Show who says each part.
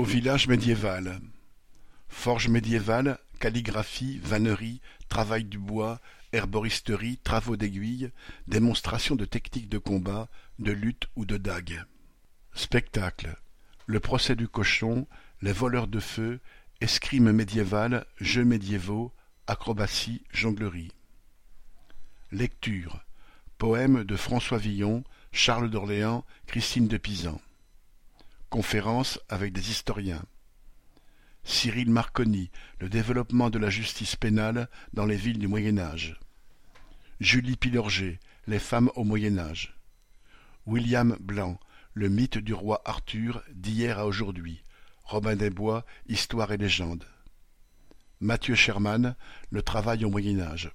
Speaker 1: Au village médiéval. Forge médiévale, calligraphie, vannerie, travail du bois, herboristerie, travaux d'aiguille, démonstration de techniques de combat, de lutte ou de dague. Spectacle. Le procès du cochon, les voleurs de feu, escrime médiévale, jeux médiévaux, acrobatie, jonglerie. Lecture. Poème de François Villon, Charles d'Orléans, Christine de Pisan. Conférence avec des historiens. Cyril Marconi, Le développement de la justice pénale dans les villes du Moyen Âge. Julie Pilorget, Les femmes au Moyen Âge. William Blanc, Le mythe du roi Arthur d'hier à aujourd'hui. Robin des Bois, Histoire et légende. Mathieu Sherman, Le travail au Moyen Âge.